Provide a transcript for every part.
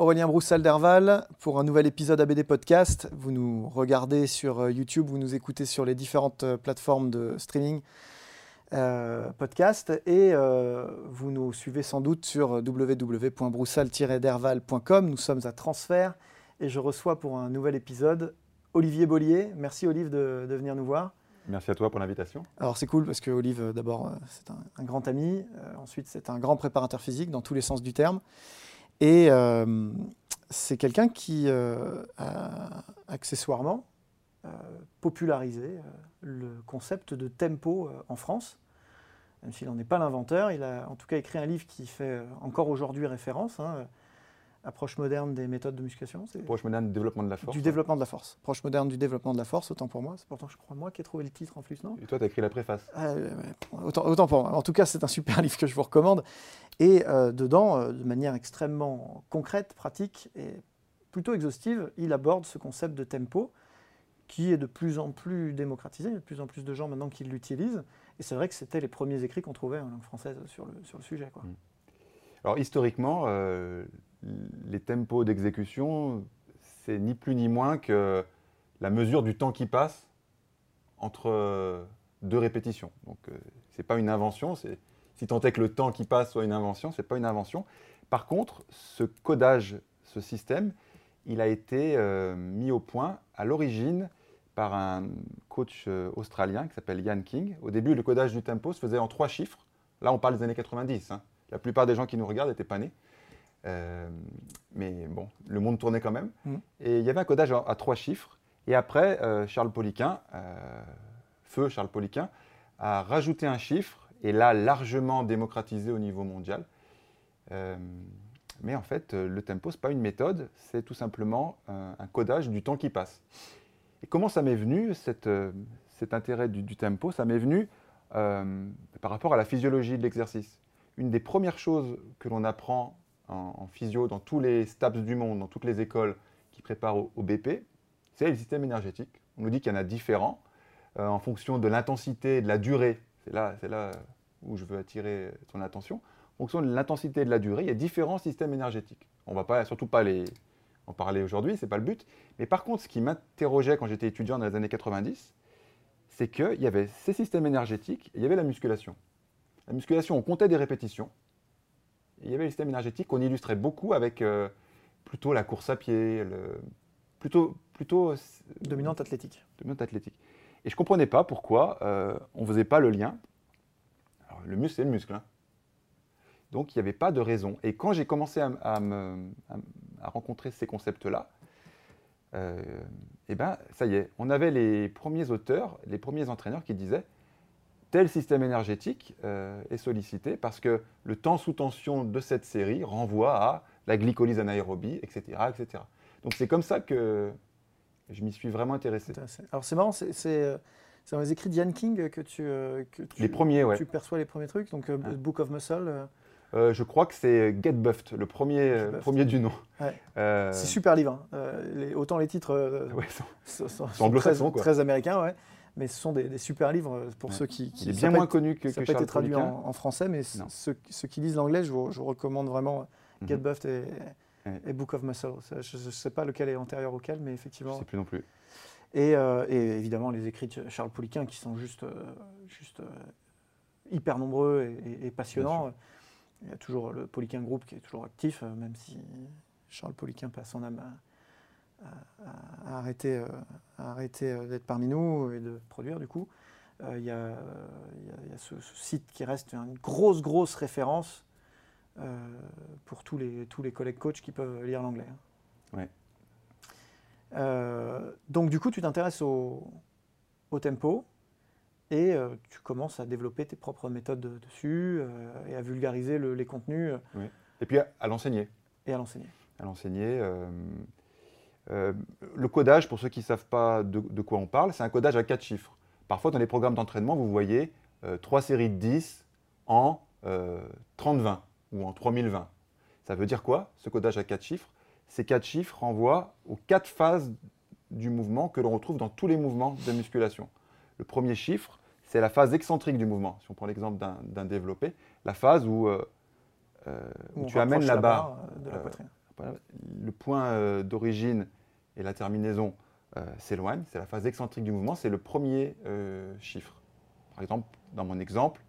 Aurélien Broussal d'Herval pour un nouvel épisode ABD Podcast. Vous nous regardez sur euh, YouTube, vous nous écoutez sur les différentes euh, plateformes de streaming euh, podcast et euh, vous nous suivez sans doute sur www.broussal-derval.com. Nous sommes à Transfert et je reçois pour un nouvel épisode Olivier Bollier. Merci Olive de, de venir nous voir. Merci à toi pour l'invitation. Alors c'est cool parce que Olive, d'abord, c'est un, un grand ami. Euh, ensuite, c'est un grand préparateur physique dans tous les sens du terme. Et euh, c'est quelqu'un qui euh, a accessoirement euh, popularisé le concept de tempo en France. Même s'il n'en est pas l'inventeur, il a en tout cas écrit un livre qui fait encore aujourd'hui référence. hein, Approche moderne des méthodes de musculation. c'est- Proche moderne du développement de la force. Du développement de la force. Approche moderne du développement de la force, autant pour moi. C'est pourtant, je crois, moi qui ai trouvé le titre en plus, non? Et toi, tu as écrit la préface. ah, autant, autant pour moi. En tout cas, c'est un super livre que je vous recommande. Et euh, dedans, euh, de manière extrêmement concrète, pratique et plutôt exhaustive, il aborde ce concept de tempo qui est de plus en plus démocratisé. Il y a de plus en plus de gens maintenant qui l'utilisent. Et c'est vrai que c'était les premiers écrits qu'on trouvait en langue française sur le, sur le sujet. Quoi. Mm. Alors, historiquement, euh, les tempos d'exécution, c'est ni plus ni moins que la mesure du temps qui passe entre euh, deux répétitions. Donc, euh, c'est pas une invention. Si tant est que le temps qui passe soit une invention, c'est pas une invention. Par contre, ce codage, ce système, il a été euh, mis au point à l'origine par un coach australien qui s'appelle Ian King. Au début, le codage du tempo se faisait en trois chiffres. Là, on parle des années 90. hein. La plupart des gens qui nous regardent n'étaient pas nés. Euh, mais bon, le monde tournait quand même. Mhm. Et il y avait un codage à, à trois chiffres. Et après, euh, Charles Poliquin, euh, feu Charles Poliquin, a rajouté un chiffre et l'a largement démocratisé au niveau mondial. Mais en fait, le tempo, ce n'est pas une méthode, c'est tout simplement un, codage du temps qui passe. Et comment ça m'est venu, cette, cet intérêt du, du tempo? Ça m'est venu par rapport à la physiologie de l'exercice. Une des premières choses que l'on apprend en, physio dans tous les STAPS du monde, dans toutes les écoles qui préparent au, BP, c'est le système énergétique. On nous dit qu'il y en a différents euh, en fonction de l'intensité et de la durée. C'est là, là où je veux attirer ton attention. En fonction de l'intensité et de la durée, il y a différents systèmes énergétiques. On ne va pas, surtout pas en parler aujourd'hui, ce n'est pas le but. Mais par contre, ce qui m'interrogeait quand j'étais étudiant dans les années 90, c'est qu'il y avait ces systèmes énergétiques et il y avait la musculation. La musculation, on comptait des répétitions. Il y avait le système énergétique qu'on illustrait beaucoup avec euh, plutôt la course à pied, le, plutôt, plutôt euh, Dominante athlétique. dominante athlétique. Et je ne comprenais pas pourquoi euh, on ne faisait pas le lien. Alors, le muscle, c'est le muscle. hein. Donc, il n'y avait pas de raison. Et quand j'ai commencé à, à me- à- à rencontrer ces concepts-là, euh, eh ben, ça y est, on avait les premiers auteurs, les premiers entraîneurs qui disaient tel système énergétique euh, est sollicité parce que le temps sous tension de cette série renvoie à la glycolyse anaérobie, etc. etc. Donc c'est comme ça que je m'y suis vraiment intéressé. Alors c'est marrant, c'est c'est, euh, dans les écrits d'Ian King que tu, euh, que tu, Les premiers, ouais. tu perçois les premiers trucs. Donc euh, Ouais. Book of Muscle, euh, je crois que c'est Get Buffed, le premier, Buffed. premier du nom. Ouais. Euh, c'est super livre. hein. Euh, les- autant les titres ouais, sont, très, très américains, ouais. Mais ce sont des, super livres pour ceux qui, qui. Il est bien moins connu que, ça que peut être traduit en, français, mais ceux, qui lisent l'anglais, je, vous recommande vraiment mhm. Get Buffed et, Book of Muscle. Je ne sais pas lequel est antérieur auquel, mais effectivement. Je ne sais plus non plus. Et, euh, et, évidemment les écrits de Charles Pouliquin qui sont juste, euh, juste hyper nombreux et, passionnants. Il y a toujours le Poliquin Group qui est toujours actif, même si Charles Poliquin passe son âme à, arrêter, euh, euh, d'être parmi nous et de produire du coup. Euh, il y, a, ce, site qui reste une grosse, grosse référence pour tous les, tous les collègues coachs qui peuvent lire l'anglais. Hein. donc du coup, tu t'intéresses au, tempo et tu commences à développer tes propres méthodes dessus et à vulgariser les contenus. Et puis à l'enseigner. Et à l'enseigner à l'enseigner. Euh, euh, le codage, pour ceux qui ne savent pas de, quoi on parle, c'est un codage à quatre chiffres. Parfois, dans les programmes d'entraînement, vous voyez euh, trois séries de 10 en 30-20 ou en 3020. Ça veut dire quoi, ce codage à quatre chiffres? Ces quatre chiffres renvoient aux quatre phases du mouvement que l'on retrouve dans tous les mouvements de musculation. Le premier chiffre, c'est la phase excentrique du mouvement. Si on prend l'exemple d'un développé, la phase où, tu amènes la barre, de la poitrine le point euh, d'origine et la terminaison euh, s'éloignent. C'est la phase excentrique du mouvement, c'est le premier euh, chiffre. Par exemple, dans mon exemple,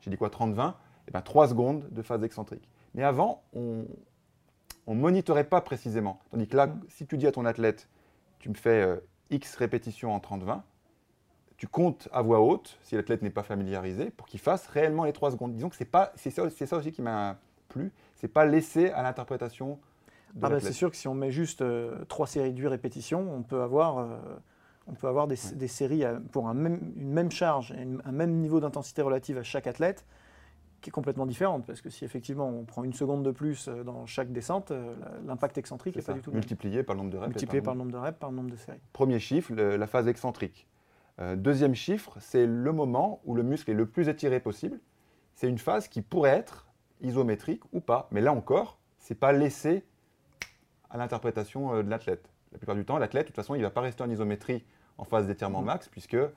j'ai dit quoi 30-20 Eh bien 3 secondes de phase excentrique. Mais avant, on ne monitorait pas précisément. Tandis que là, mmh. si tu dis à ton athlète, tu me fais X répétitions en 30-20, tu comptes à voix haute, si l'athlète n'est pas familiarisé, pour qu'il fasse réellement les 3 secondes. Disons que c'est ça, ça aussi qui m'a plu, c'est pas laisser à l'interprétation ah bah, c'est sûr que si on met juste euh, trois séries de 8 répétitions, on peut avoir, euh, on peut avoir des, séries pour un même, une même charge et un même niveau d'intensité relative à chaque athlète qui est complètement différente. Parce que si effectivement on prend une seconde de plus euh, dans chaque descente, l'impact excentrique n'est pas du tout Multiplié par le nombre de reps. Multiplié par, le nombre de reps, par le nombre de séries. Premier chiffre, la phase excentrique. deuxième chiffre, c'est le moment où le muscle est le plus étiré possible. C'est une phase qui pourrait être isométrique ou pas. Mais là encore, c'est pas laissé à l'interprétation euh, de l'athlète. La plupart du temps, l'athlète, de toute façon, il ne va pas rester en isométrie en phase d'étirement mhm. max, puisqu'il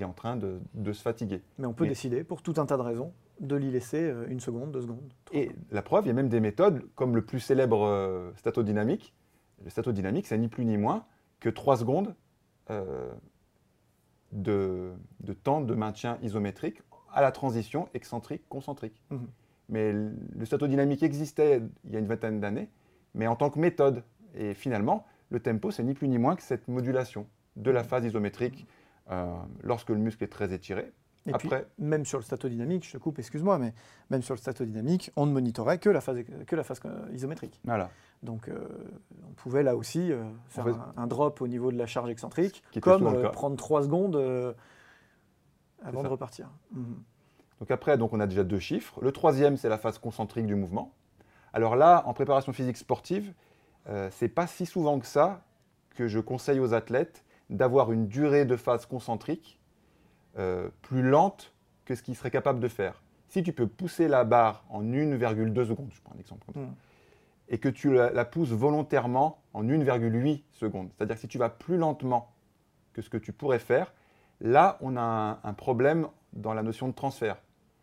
est en train de, se fatiguer. Mais on peut décider, pour tout un tas de raisons, de l'y laisser euh, une seconde, deux secondes. Et la preuve, il y a même des méthodes, comme le plus célèbre euh, statodynamique. Le statodynamique, c'est ni plus ni moins que trois secondes de, temps de maintien isométrique à la transition excentrique-concentrique. Mhm. Mais le statodynamique existait il y a une vingtaine d'années, mais en tant que méthode. Et finalement, le tempo, c'est ni plus ni moins que cette modulation de la phase isométrique euh, lorsque le muscle est très étiré. Et Après, puis, même sur le statodynamique, je te coupe, excuse-moi, mais même sur le statodynamique, on ne monitorait que la phase, que la phase euh, isométrique. Voilà. Donc, euh, on pouvait là aussi faire un, drop au niveau de la charge excentrique, comme prendre 3 secondes avant de repartir. Mhm. Donc après, donc on a déjà deux chiffres. Le troisième, c'est la phase concentrique du mouvement. Alors là, en préparation physique sportive, euh, c'est pas si souvent que ça que je conseille aux athlètes d'avoir une durée de phase concentrique euh, plus lente que ce qu'ils seraient capables de faire. Si tu peux pousser la barre en 1,2 secondes, je prends un exemple comme ça, hmm. et que tu la, pousses volontairement en 1,8 secondes, c'est-à-dire que si tu vas plus lentement que ce que tu pourrais faire, là, on a un, problème dans la notion de transfert.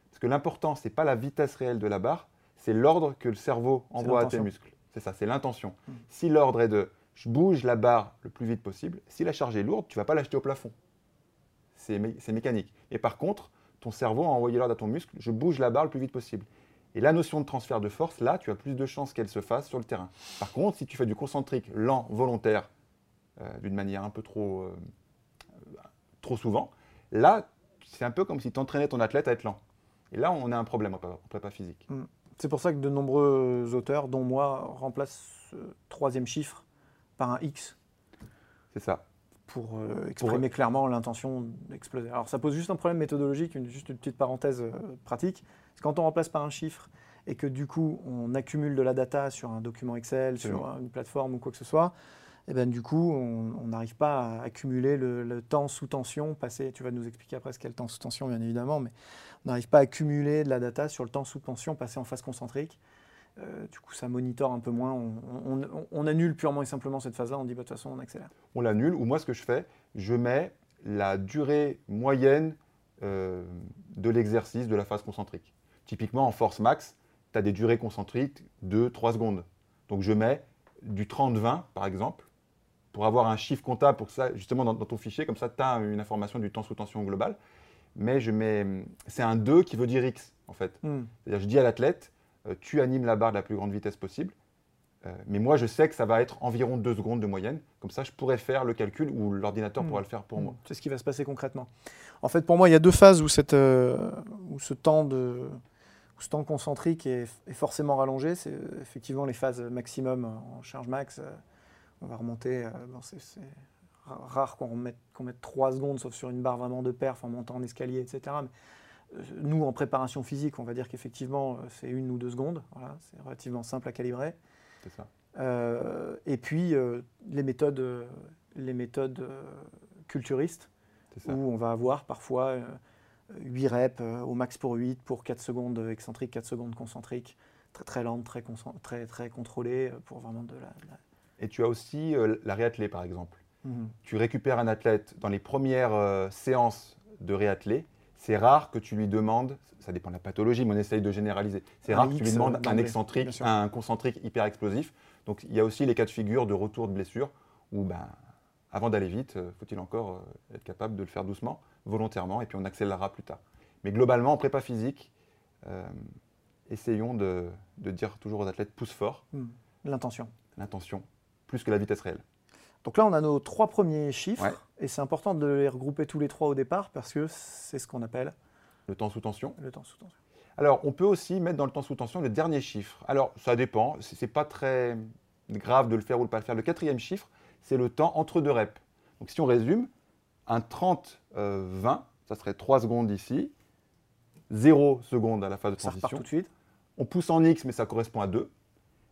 Parce que l'important, ce n'est pas la vitesse réelle de la barre, c'est l'ordre que le cerveau envoie à tes muscles. C'est ça, c'est l'intention. Hmm. Si l'ordre est de je bouge la barre le plus vite possible, si la charge est lourde, tu ne vas pas l'acheter au plafond. C'est mécanique. Et par contre, ton cerveau a envoyé l'ordre à ton muscle, je bouge la barre le plus vite possible. Et la notion de transfert de force, là, tu as plus de chances qu'elle se fasse sur le terrain. Par contre, si tu fais du concentrique lent, volontaire, euh, d'une manière un peu trop, euh, trop souvent, là, c'est un peu comme si tu entraînais ton athlète à être lent. Et là, on a un problème en prépa physique. Hmm. C'est pour ça que de nombreux auteurs, dont moi, remplacent ce troisième chiffre par un X. C'est ça. Pour euh, exprimer clairement l'intention d'exploser. Alors ça pose juste un problème méthodologique, juste une petite parenthèse euh, pratique. C'est quand on remplace par un chiffre et que du coup on accumule de la data sur un document Excel, sur une plateforme ou quoi que ce soit, eh ben, du coup, on n'arrive pas à accumuler le, temps sous tension passé. Tu vas nous expliquer après ce qu'est le temps sous tension, bien évidemment, mais on n'arrive pas à accumuler de la data sur le temps sous tension passé en phase concentrique. Euh, du coup, ça monitore un peu moins. On, annule purement et simplement cette phase-là. On dit, bah, de toute façon, on accélère. On l'annule, ou moi, ce que je fais, je mets la durée moyenne euh, de l'exercice de la phase concentrique. Typiquement, en force max, tu as des durées concentriques de 3 secondes. Donc je mets du 30-20, par exemple, pour avoir un chiffre comptable pour ça, justement dans, ton fichier, comme ça tu as une information du temps sous tension global. Mais je mets, c'est un 2 qui veut dire X, en fait. Hmm. C'est-à-dire, je dis à l'athlète, euh, tu animes la barre de la plus grande vitesse possible. Euh, mais moi, je sais que ça va être environ 2 secondes de moyenne. Comme ça, je pourrais faire le calcul ou l'ordinateur hmm. pourra le faire pour moi. C'est ce qui va se passer concrètement. En fait, pour moi, il y a deux phases où, cette, euh, où ce, temps de, ce temps concentrique est, forcément rallongé. C'est effectivement les phases maximum en charge max. On va remonter. c'est rare qu'on mette, qu'on mette 3 secondes, sauf sur une barre vraiment de perf en montant en escalier, etc. nous, en préparation physique, on va dire qu'effectivement, c'est une ou deux secondes. Voilà, c'est relativement simple à calibrer. Euh, et puis euh, les méthodes, euh, les méthodes culturistes, où on va avoir parfois 8 reps au max pour 8, pour 4 secondes excentriques, 4 secondes concentriques, très très lente, très, très, très contrôlée, pour vraiment de la, Et tu as aussi la réathlée par exemple. Mhm. Tu récupères un athlète dans les premières séances de réathlée, c'est rare que tu lui demandes, ça dépend de la pathologie, mais on essaye de généraliser, c'est rare que tu lui demandes un excentrique, un concentrique hyper explosif. Donc il y a aussi les cas de figure de retour de blessure où, ben, avant d'aller vite, euh, faut-il encore euh, être capable de le faire doucement, volontairement, et puis on accélérera plus tard. Mais globalement, en prépa physique, euh, essayons de, dire toujours aux athlètes pousse fort. Hmm. L'intention. L'intention, plus que la vitesse réelle. Donc là, on a nos trois premiers chiffres, et c'est important de les regrouper tous les trois au départ parce que c'est ce qu'on appelle le temps sous tension. Le temps sous tension. Alors, on peut aussi mettre dans le temps sous tension le dernier chiffre. Alors, ça dépend, ce n'est pas très grave de le faire ou de ne pas le faire. Le quatrième chiffre, c'est le temps entre deux reps. Donc, si on résume, un 30-20, euh, ça serait 3 secondes ici, 0 secondes à la phase de transition. Ça tout de suite. On pousse en X, mais ça correspond à 2.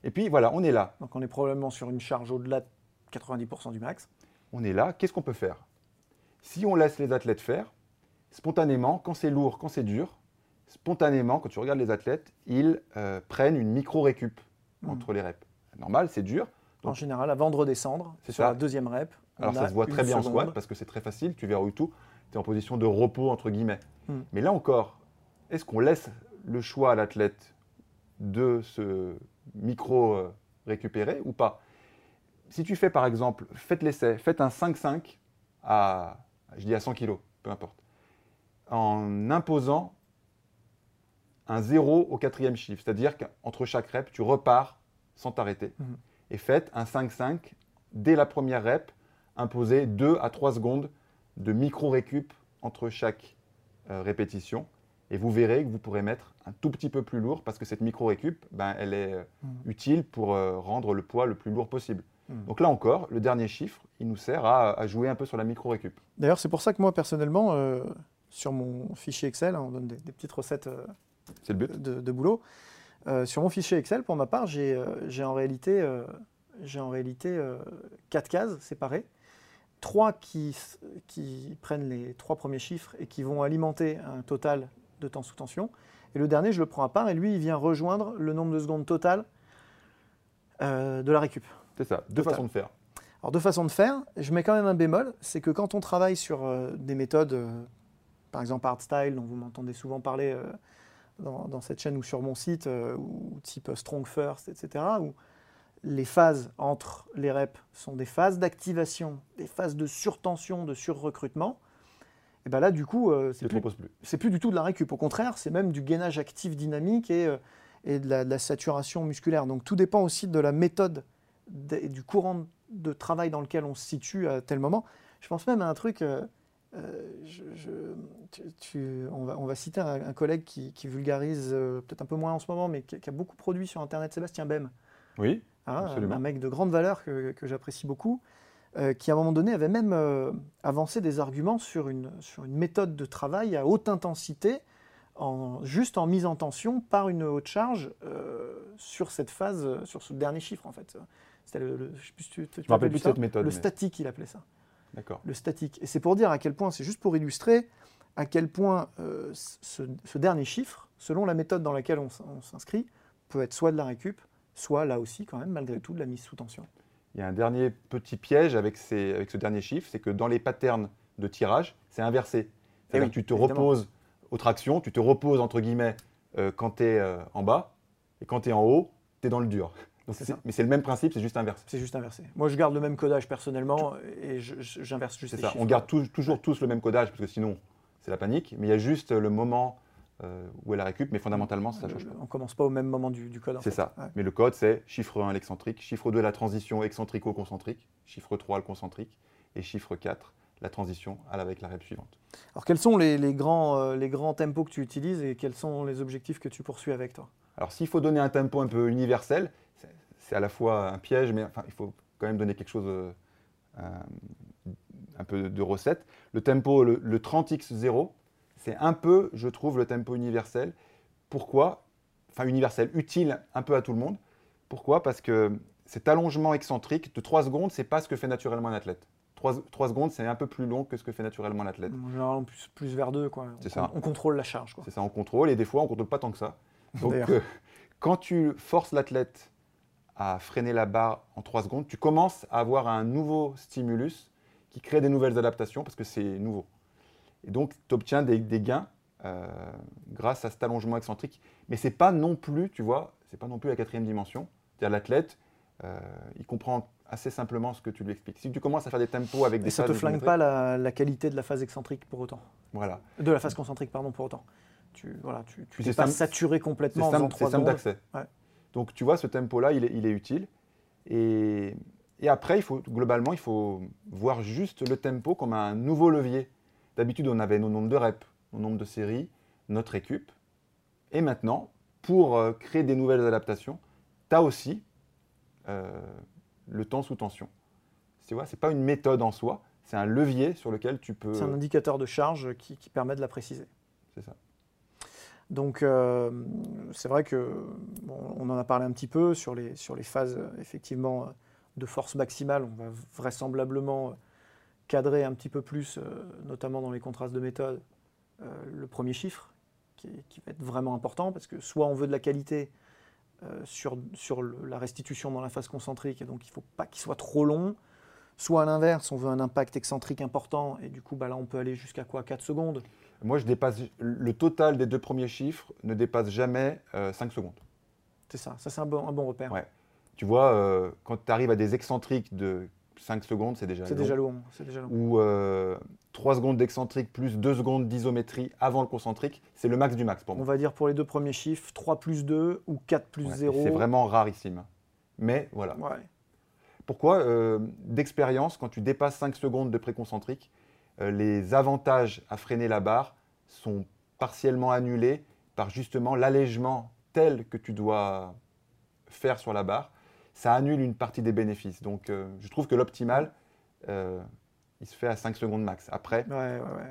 Et puis voilà, on est là. Donc on est probablement sur une charge au-delà 90% du max. On est là, qu'est-ce qu'on peut faire? Si on laisse les athlètes faire, spontanément, quand c'est lourd, quand c'est dur, spontanément, quand tu regardes les athlètes, ils euh, prennent une micro-récup hmm. entre les reps. Normal, c'est dur. en général, avant de redescendre, c'est sur la deuxième rep. Alors ça se voit très bien en squat parce que c'est très facile, tu verrouilles tout, tu es en position de repos entre guillemets. Hmm. Mais là encore, est-ce qu'on laisse le choix à l'athlète de se micro-récupérer ou pas si tu fais par exemple, faites l'essai, faites un 5-5 à, je dis à 100 kg, peu importe, en imposant un 0 au quatrième chiffre, c'est-à-dire qu'entre chaque rep, tu repars sans t'arrêter. Mhm. Et faites un 5-5 dès la première rep, imposez 2 à 3 secondes de micro-récup entre chaque euh, répétition. Et vous verrez que vous pourrez mettre un tout petit peu plus lourd parce que cette micro-récup, ben, elle est euh, mhm. utile pour euh, rendre le poids le plus lourd possible. Hmm. Donc là encore, le dernier chiffre, il nous sert à, jouer un peu sur la micro-récup. D'ailleurs, c'est pour ça que moi, personnellement, euh, sur mon fichier Excel, hein, on donne des, petites recettes euh, De, boulot. Sur mon fichier Excel, pour ma part, j'ai en réalité, en réalité quatre cases séparées. Trois qui, qui prennent les trois premiers chiffres et qui vont alimenter un total de temps sous tension. Et le dernier, je le prends à part et lui, il vient rejoindre le nombre de secondes totales de la récup. C'est ça, deux façons de faire. Alors deux façons de faire, je mets quand même un bémol, c'est que quand on travaille sur euh, des méthodes, euh, par exemple Style, dont vous m'entendez souvent parler euh, dans, cette chaîne ou sur mon site, ou type Strong First, etc., où les phases entre les reps sont des phases d'activation, des phases de surtension, de surrecrutement, et bien là, du coup, c'est plus, plus. plus du tout de la récup. Au contraire, c'est même du gainage actif dynamique et, et de, la, de, la, saturation musculaire. Donc tout dépend aussi de la méthode du courant de travail dans lequel on se situe à tel moment. Je pense même à un truc, euh, euh, on, va, on, va, citer un, collègue qui, vulgarise euh, peut-être un peu moins en ce moment, mais qui, a beaucoup produit sur Internet, Sébastien Bem. Oui, hein, Un mec de grande valeur que, j'apprécie beaucoup, qui à un moment donné avait même avancé des arguments sur une, sur une méthode de travail à haute intensité en, juste en mise en tension par une haute charge sur cette phase, sur ce dernier chiffre en fait. C'était le, cette méthode. Le statique, il appelait ça. D'accord. Le statique. Et c'est pour dire à quel point, c'est juste pour illustrer à quel point euh, ce, dernier chiffre, selon la méthode dans laquelle on, s'inscrit, peut être soit de la récup, soit là aussi quand même malgré tout de la mise sous tension. Il y a un dernier petit piège avec, ces, avec ce dernier chiffre, c'est que dans les patterns de tirage, c'est inversé. Eh C'est-à-dire oui, que tu te évidemment. reposes aux tractions, tu te reposes entre guillemets euh, quand tu es en bas, et quand tu es en haut, tu es dans le dur. Donc mais c'est le même principe, c'est juste inversé. C'est juste inversé. Moi, je garde le même codage personnellement et j'inverse juste les ça. chiffres. On garde tou- toujours tous le même codage, parce que sinon, c'est la panique. Mais il y a juste le moment euh, où elle la récup, mais fondamentalement, ça ne change pas. On commence pas au même moment du, du code. C'est ça. Ouais. Mais le code, c'est chiffre 1 l'excentrique, chiffre 2 la transition excentrico-concentrique, chiffre 3 le concentrique, et chiffre 4 la transition avec la rep suivante. Alors, quels sont les, les grands, euh, les grands tempos que tu utilises et quels sont les objectifs que tu poursuis avec toi? Alors s'il faut donner un tempo un peu universel, c'est- c'est à la fois un piège, mais enfin, il faut quand même donner quelque chose, euh, un, un peu de recette. Le tempo, le, le 30x0, c'est un peu, je trouve, le tempo universel. Pourquoi? Enfin universel, utile un peu à tout le monde. Pourquoi? Parce que cet allongement excentrique de 3 secondes, c'est pas ce que fait naturellement un athlète. 3, secondes, c'est un peu plus long que ce que fait naturellement l'athlète. En général, plus, plus vers deux. Quoi. C'est on, ça. on contrôle la charge. Quoi. C'est ça, on contrôle, et des fois, on ne contrôle pas tant que ça. Donc, euh, quand tu forces l'athlète à freiner la barre en 3 secondes, tu commences à avoir un nouveau stimulus qui crée des nouvelles adaptations parce que c'est nouveau. Et donc, tu obtiens des, des gains euh, grâce à cet allongement excentrique. Mais ce n'est pas non plus, tu vois, c'est pas non plus la quatrième dimension. C'est-à-dire l'athlète, euh, il comprend assez simplement ce que tu lui expliques. Si tu commences à faire des tempos avec Et des ça te phases flingue millimétriques- pas la, la qualité de la phase excentrique pour autant? Voilà. De la phase concentrique, pardon, pour autant. Tu voilà, tu, tu c'est pas simple- saturé C'est complètement en faisant simple, 3 c'est simple d'accès. Ouais. Donc tu vois, ce tempo-là, il est, il est utile. Et, et après, il faut, globalement, il faut voir juste le tempo comme un nouveau levier. D'habitude, on avait nos nombres de reps, nos nombres de séries, notre récup. Et maintenant, pour euh, créer des nouvelles adaptations, tu as aussi euh, le temps sous tension. Tu vois, ce n'est pas une méthode en soi, c'est un levier sur lequel tu peux... C'est un indicateur de charge qui, qui permet de la préciser. C'est ça. Donc, euh, c'est vrai que bon, on en a parlé un petit peu sur les, sur les phases effectivement de force maximale. On va vraisemblablement cadrer un petit peu plus, euh, notamment dans les contrastes de méthode, euh, le premier chiffre qui, est- qui va être vraiment important parce que soit on veut de la qualité euh, sur, sur le- la restitution dans la phase concentrique et donc il ne faut pas qu'il soit trop long. Soit à l'inverse, on veut un impact excentrique important et du coup bah là on peut aller jusqu'à quoi? 4 secondes Moi, je dépasse... Le total des deux premiers chiffres ne dépasse jamais euh, 5 secondes. C'est ça, ça c'est un bon, un bon repère. Ouais. Tu vois, euh, quand tu arrives à des excentriques de 5 secondes, c'est déjà long. déjà long. C'est déjà long. Ou euh, 3 secondes d'excentrique plus 2 secondes d'isométrie avant le concentrique, c'est le max du max pour On va dire pour les deux premiers chiffres, 3 plus 2 ou 4 plus Ouais, 0. C'est vraiment rarissime. Mais voilà. Ouais. Pourquoi euh, D'expérience, quand tu dépasses 5 secondes de préconcentrique, euh, les avantages à freiner la barre sont partiellement annulés par justement l'allègement tel que tu dois faire sur la barre. Ça annule une partie des bénéfices. Donc euh, je trouve que l'optimal, euh, il se fait à 5 secondes max. Après.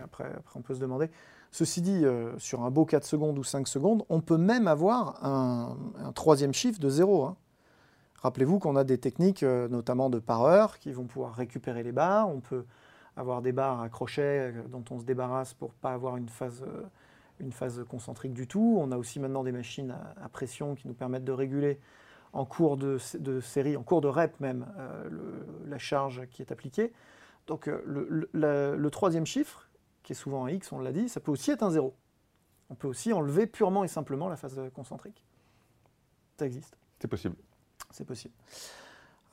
Après, après, on peut se demander. Ceci dit, euh, sur un beau 4 secondes ou 5 secondes, on peut même avoir un, troisième chiffre de 0. hein. Rappelez-vous qu'on a des techniques, notamment de par heure, qui vont pouvoir récupérer les barres. On peut avoir des barres à crochet dont on se débarrasse pour pas avoir une phase, une phase concentrique du tout. On a aussi maintenant des machines à pression qui nous permettent de réguler en cours de, sé- de série, en cours de rep même, euh, le- la charge qui est appliquée. Donc euh, le, le- la- le troisième chiffre, qui est souvent un X, on l'a dit, ça peut aussi être un 0. On peut aussi enlever purement et simplement la phase concentrique. Ça existe, c'est possible. c'est possible.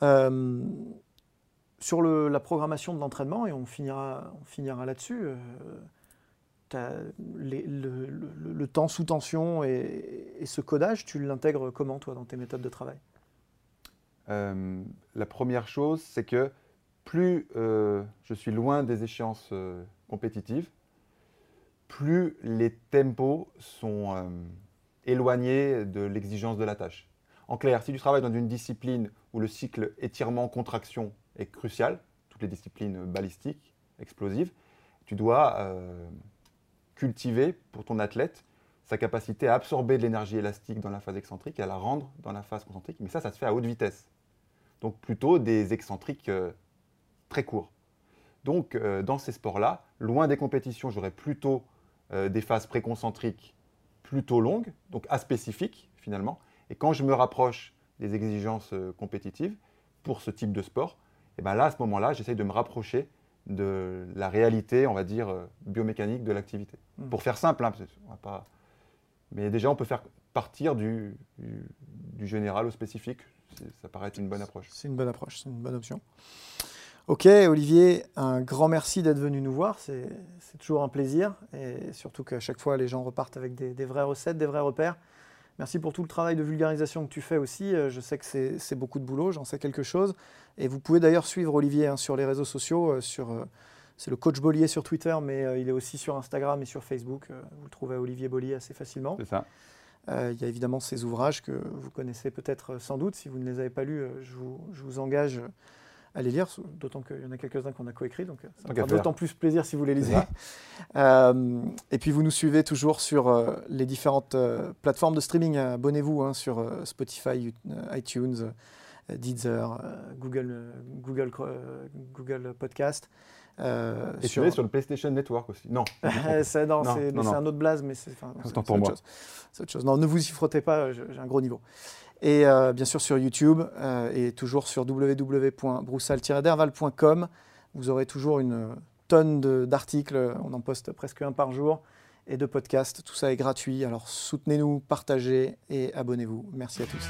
Euh, sur le- la programmation de l'entraînement, et on finira, on finira là-dessus, euh, le, temps sous tension et, ce codage, tu l'intègres comment, toi, dans tes méthodes de travail? Euh, la première chose, c'est que plus euh, je suis loin des échéances euh, compétitives, plus les tempos sont éloignés de l'exigence de la tâche. En clair, si tu travailles dans une discipline où le cycle étirement-contraction est crucial, toutes les disciplines balistiques, explosives, tu dois cultiver pour ton athlète sa capacité à absorber de l'énergie élastique dans la phase excentrique et à la rendre dans la phase concentrique. Mais ça, ça se fait à haute vitesse. Donc plutôt des excentriques euh, très courts. Donc euh, dans ces sports-là, loin des compétitions, j'aurais plutôt euh, des phases préconcentriques plutôt longues, donc aspécifiques finalement. Et quand je me rapproche des exigences compétitives pour ce type de sport, et ben là, à ce moment-là, j'essaye de me rapprocher de la réalité, on va dire, euh, biomécanique de l'activité. Mm. Pour faire simple, hein, on va pas... mais déjà on peut faire partir du, du- du général au spécifique. Ça paraît être une bonne approche. C'est une bonne approche, c'est une bonne option. Ok, Olivier, un grand merci d'être venu nous voir. C'est c'est toujours un plaisir. Et surtout qu'à chaque fois, les gens repartent avec des, des vraies recettes, des vrais repères. Merci pour tout le travail de vulgarisation que tu fais aussi. Euh, Je sais que c'est beaucoup de boulot, j'en sais quelque chose. Et vous pouvez d'ailleurs suivre Olivier hein, sur les réseaux sociaux. euh, sur, euh, c'est le coach Bollier sur Twitter, mais euh, il est aussi sur Instagram et sur Facebook. Vous le trouvez à Olivier Bollier assez facilement. C'est ça. Il y a évidemment ces ouvrages que vous connaissez peut-être sans doute. Si vous ne les avez pas lus, je vous, je vous engage à les lire, d'autant qu'il y en a quelques-uns qu'on a coécrits, donc euh, ça faire. d'autant plus plaisir si vous les lisez. Euh, et puis vous nous suivez toujours sur euh, les différentes euh, plateformes de streaming. Abonnez-vous hein, sur Spotify, iTunes, Deezer, Google, Google, Google Podcast. euh, Et es sur le PlayStation Network aussi. Non. c'est un autre blaze, mais c'est enfin, autre autre chose. Non, ne vous y frottez pas, j'ai un gros niveau. Et euh, bien sûr sur YouTube euh, et toujours sur www.broussal-derval.com. Vous aurez toujours une tonne d'articles, on en poste presque un par jour, et de podcasts. Tout ça est gratuit, alors soutenez-nous, partagez et abonnez-vous. Merci à tous.